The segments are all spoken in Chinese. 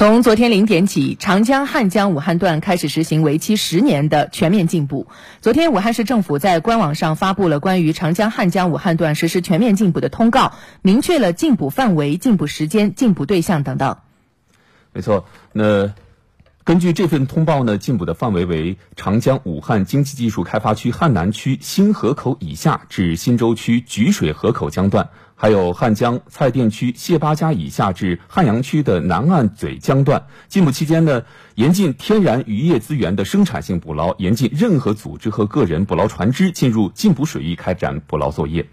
从昨天零点起，长江、汉江、武汉段开始实行为期十年的全面禁捕。昨天，武汉市政府在官网上发布了关于长江、汉江、武汉段实施全面禁捕的通告，明确了禁捕范围、禁捕时间、禁捕对象等等。没错，那。根据这份通报呢，禁捕的范围为长江武汉经济技术开发区汉南区新河口以下至新洲区菊水河口江段，还有汉江蔡甸区谢八家以下至汉阳区的南岸嘴江段。禁捕期间呢，严禁天然渔业资源的生产性捕捞，严禁任何组织和个人捕捞船只进入禁捕水域开展捕捞作业。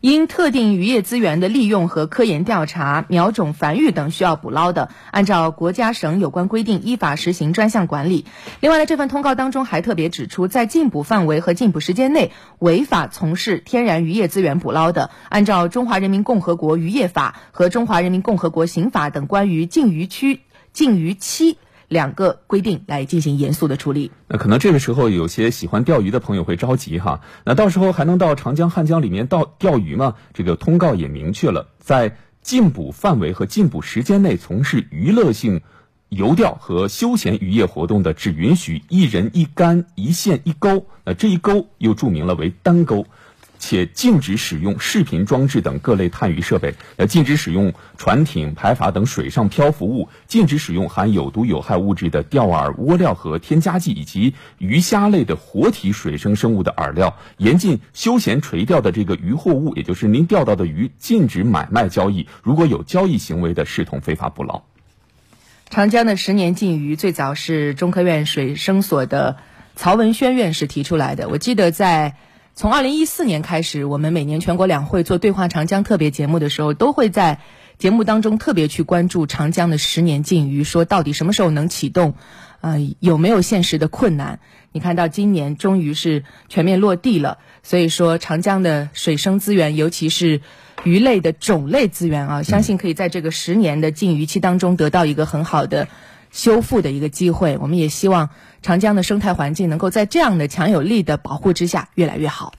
因特定渔业资源的利用和科研调查、苗种繁育等需要捕捞的，按照国家省有关规定依法实行专项管理。另外呢，这份通告当中还特别指出，在禁捕范围和禁捕时间内违法从事天然渔业资源捕捞的，按照《中华人民共和国渔业法》和《中华人民共和国刑法》等关于禁渔区、禁渔期。两个规定来进行严肃的处理。那可能这个时候有些喜欢钓鱼的朋友会着急哈，那到时候还能到长江、汉江里面到钓鱼吗？这个通告也明确了，在禁捕范围和禁捕时间内从事娱乐性游钓和休闲渔业活动的，只允许一人一竿一线一钩。那这一钩又注明了为单钩。且禁止使用视频装置等各类探鱼设备，呃，禁止使用船艇、排筏等水上漂浮物，禁止使用含有毒有害物质的钓饵、窝料和添加剂，以及鱼虾类的活体水生生物的饵料。严禁休闲垂钓的这个渔获物，也就是您钓到的鱼，禁止买卖交易。如果有交易行为的，视同非法捕捞。长江的十年禁渔，最早是中科院水生所的曹文轩院士提出来的。我记得在。从二零一四年开始，我们每年全国两会做对话长江特别节目的时候，都会在节目当中特别去关注长江的十年禁渔，说到底什么时候能启动，呃，有没有现实的困难？你看到今年终于是全面落地了，所以说长江的水生资源，尤其是鱼类的种类资源啊，相信可以在这个十年的禁渔期当中得到一个很好的。修复的一个机会，我们也希望长江的生态环境能够在这样的强有力的保护之下越来越好。